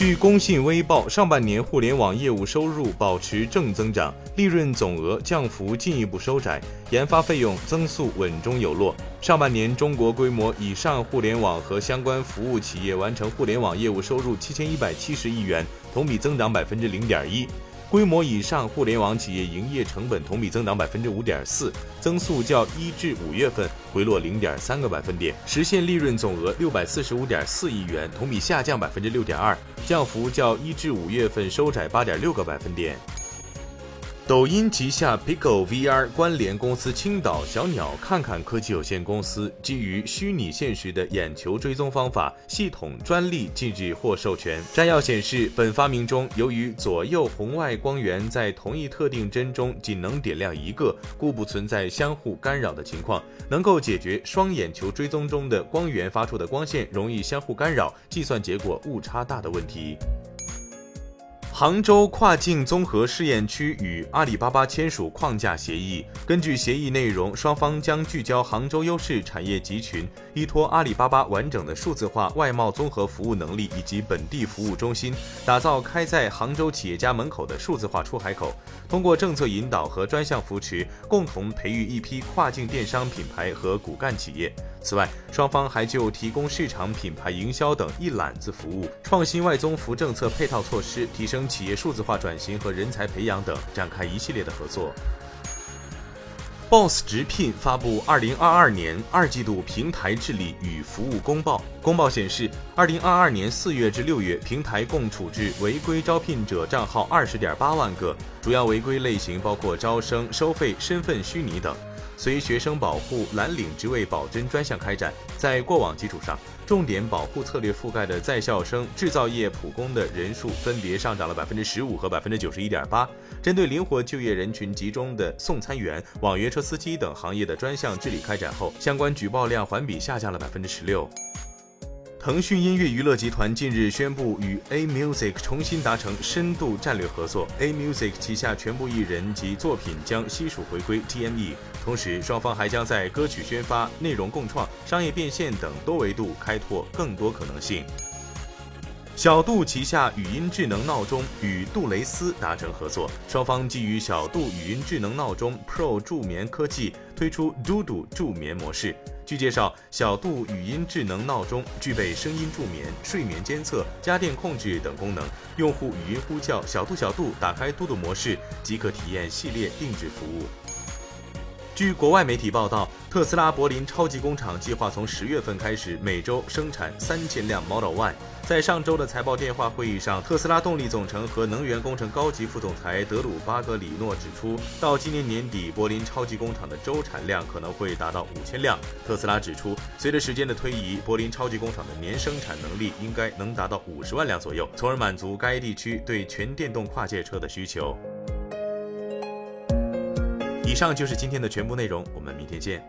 据工信微报，上半年互联网业务收入保持正增长，利润总额降幅进一步收窄，研发费用增速稳中有落。上半年，中国规模以上互联网和相关服务企业完成互联网业务收入七千一百七十亿元，同比增长百分之零点一。规模以上互联网企业营业成本同比增长百分之五点四，增速较一至五月份回落零点三个百分点，实现利润总额六百四十五点四亿元，同比下降百分之六点二，降幅较一至五月份收窄八点六个百分点。抖音旗下 Pico VR 关联公司青岛小鸟看看科技有限公司基于虚拟现实的眼球追踪方法系统专利近日获授权。摘要显示，本发明中由于左右红外光源在同一特定帧中仅能点亮一个，故不存在相互干扰的情况，能够解决双眼球追踪中的光源发出的光线容易相互干扰、计算结果误差大的问题。杭州跨境综合试验区与阿里巴巴签署框架协议。根据协议内容，双方将聚焦杭州优势产业集群，依托阿里巴巴完整的数字化外贸综合服务能力以及本地服务中心，打造开在杭州企业家门口的数字化出海口。通过政策引导和专项扶持，共同培育一批跨境电商品牌和骨干企业。此外，双方还就提供市场品牌营销等一揽子服务，创新外综服政策配套措施，提升企业数字化转型和人才培养等，展开一系列的合作。Boss 直聘发布二零二二年二季度平台治理与服务公报。公报显示，二零二二年四月至六月，平台共处置违规招聘者账号二十点八万个，主要违规类型包括招生、收费、身份虚拟等。随学生保护蓝领职位保真专项开展，在过往基础上，重点保护策略覆盖的在校生、制造业普工的人数分别上涨了百分之十五和百分之九十一点八。针对灵活就业人群集中的送餐员、网约车司机等行业的专项治理开展后，相关举报量环比下降了百分之十六。腾讯音乐娱乐集团近日宣布与 A Music 重新达成深度战略合作，A Music 旗下全部艺人及作品将悉数回归 TME。同时，双方还将在歌曲宣发、内容共创、商业变现等多维度开拓更多可能性。小度旗下语音智能闹钟与杜蕾斯达成合作，双方基于小度语音智能闹钟 Pro 助眠科技推出嘟嘟助眠模式。据介绍，小度语音智能闹钟具备声音助眠、睡眠监测、家电控制等功能。用户语音呼叫“小度小度”，打开嘟嘟模式即可体验系列定制服务。据国外媒体报道，特斯拉柏林超级工厂计划从十月份开始每周生产三千辆 Model Y。在上周的财报电话会议上，特斯拉动力总成和能源工程高级副总裁德鲁巴格里诺指出，到今年年底，柏林超级工厂的周产量可能会达到五千辆。特斯拉指出，随着时间的推移，柏林超级工厂的年生产能力应该能达到五十万辆左右，从而满足该地区对全电动跨界车的需求。以上就是今天的全部内容，我们明天见。